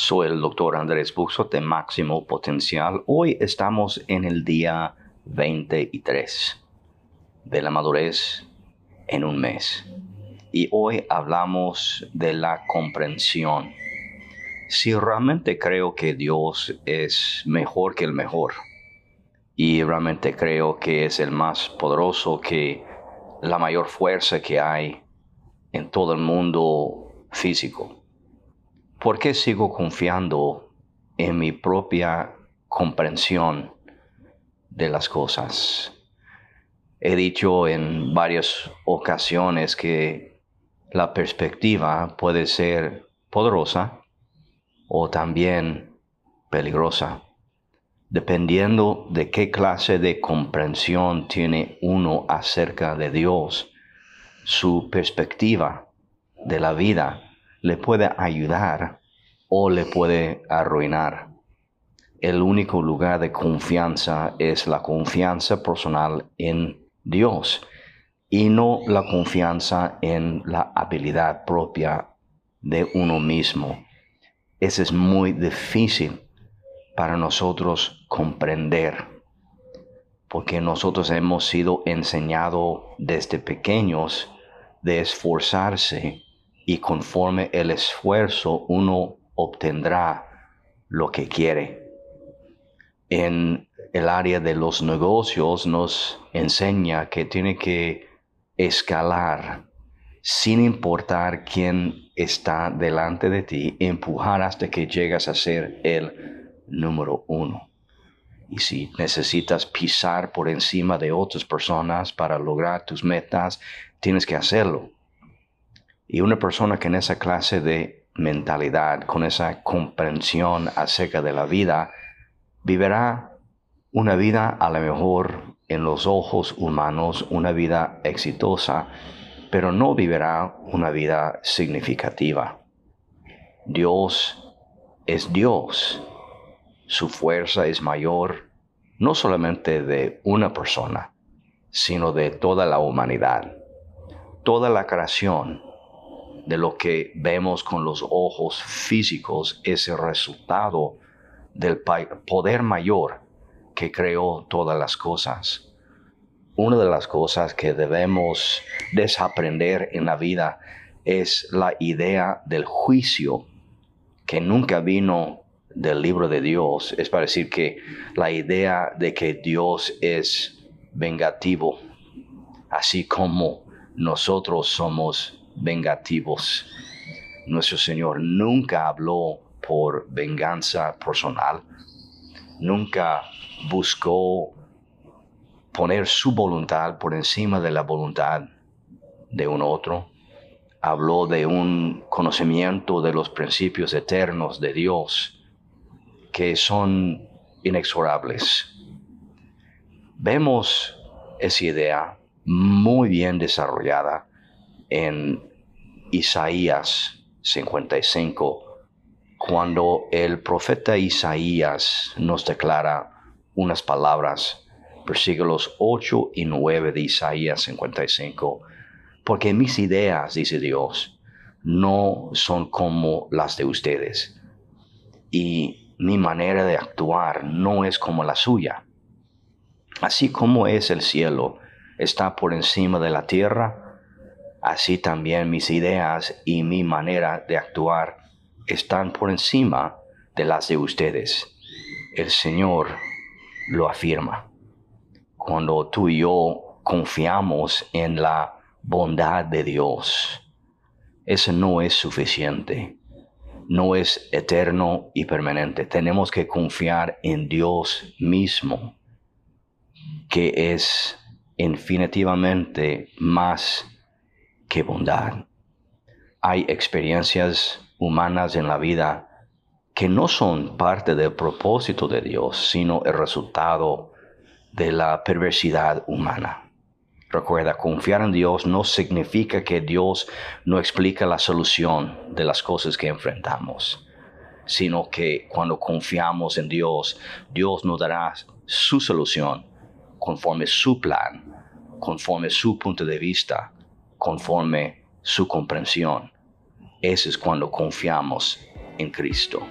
Soy el doctor Andrés Buxo de Máximo Potencial. Hoy estamos en el día 23 de la madurez en un mes. Y hoy hablamos de la comprensión. Si realmente creo que Dios es mejor que el mejor, y realmente creo que es el más poderoso, que la mayor fuerza que hay en todo el mundo físico, ¿Por qué sigo confiando en mi propia comprensión de las cosas? He dicho en varias ocasiones que la perspectiva puede ser poderosa o también peligrosa, dependiendo de qué clase de comprensión tiene uno acerca de Dios. Su perspectiva de la vida le puede ayudar o le puede arruinar. El único lugar de confianza es la confianza personal en Dios y no la confianza en la habilidad propia de uno mismo. Eso es muy difícil para nosotros comprender, porque nosotros hemos sido enseñados desde pequeños de esforzarse y conforme el esfuerzo uno obtendrá lo que quiere. En el área de los negocios nos enseña que tiene que escalar sin importar quién está delante de ti, empujar hasta que llegas a ser el número uno. Y si necesitas pisar por encima de otras personas para lograr tus metas, tienes que hacerlo y una persona que en esa clase de mentalidad, con esa comprensión acerca de la vida, vivirá una vida a lo mejor en los ojos humanos, una vida exitosa, pero no vivirá una vida significativa. Dios es Dios. Su fuerza es mayor no solamente de una persona, sino de toda la humanidad. Toda la creación de lo que vemos con los ojos físicos es el resultado del poder mayor que creó todas las cosas. Una de las cosas que debemos desaprender en la vida es la idea del juicio que nunca vino del libro de Dios. Es para decir que la idea de que Dios es vengativo, así como nosotros somos vengativos. Nuestro Señor nunca habló por venganza personal, nunca buscó poner su voluntad por encima de la voluntad de un otro. Habló de un conocimiento de los principios eternos de Dios que son inexorables. Vemos esa idea muy bien desarrollada en Isaías 55, cuando el profeta Isaías nos declara unas palabras, versículos 8 y 9 de Isaías 55, porque mis ideas, dice Dios, no son como las de ustedes, y mi manera de actuar no es como la suya. Así como es el cielo, está por encima de la tierra, así también mis ideas y mi manera de actuar están por encima de las de ustedes. El Señor lo afirma. Cuando tú y yo confiamos en la bondad de Dios, eso no es suficiente. No es eterno y permanente. Tenemos que confiar en Dios mismo, que es infinitivamente más qué bondad. Hay experiencias humanas en la vida que no son parte del propósito de Dios, sino el resultado de la perversidad humana. Recuerda, confiar en Dios no significa que Dios no explica la solución de las cosas que enfrentamos, sino que cuando confiamos en Dios, Dios nos dará su solución conforme su plan, conforme su punto de vista, conforme su comprensión. Eso es cuando confiamos en Cristo.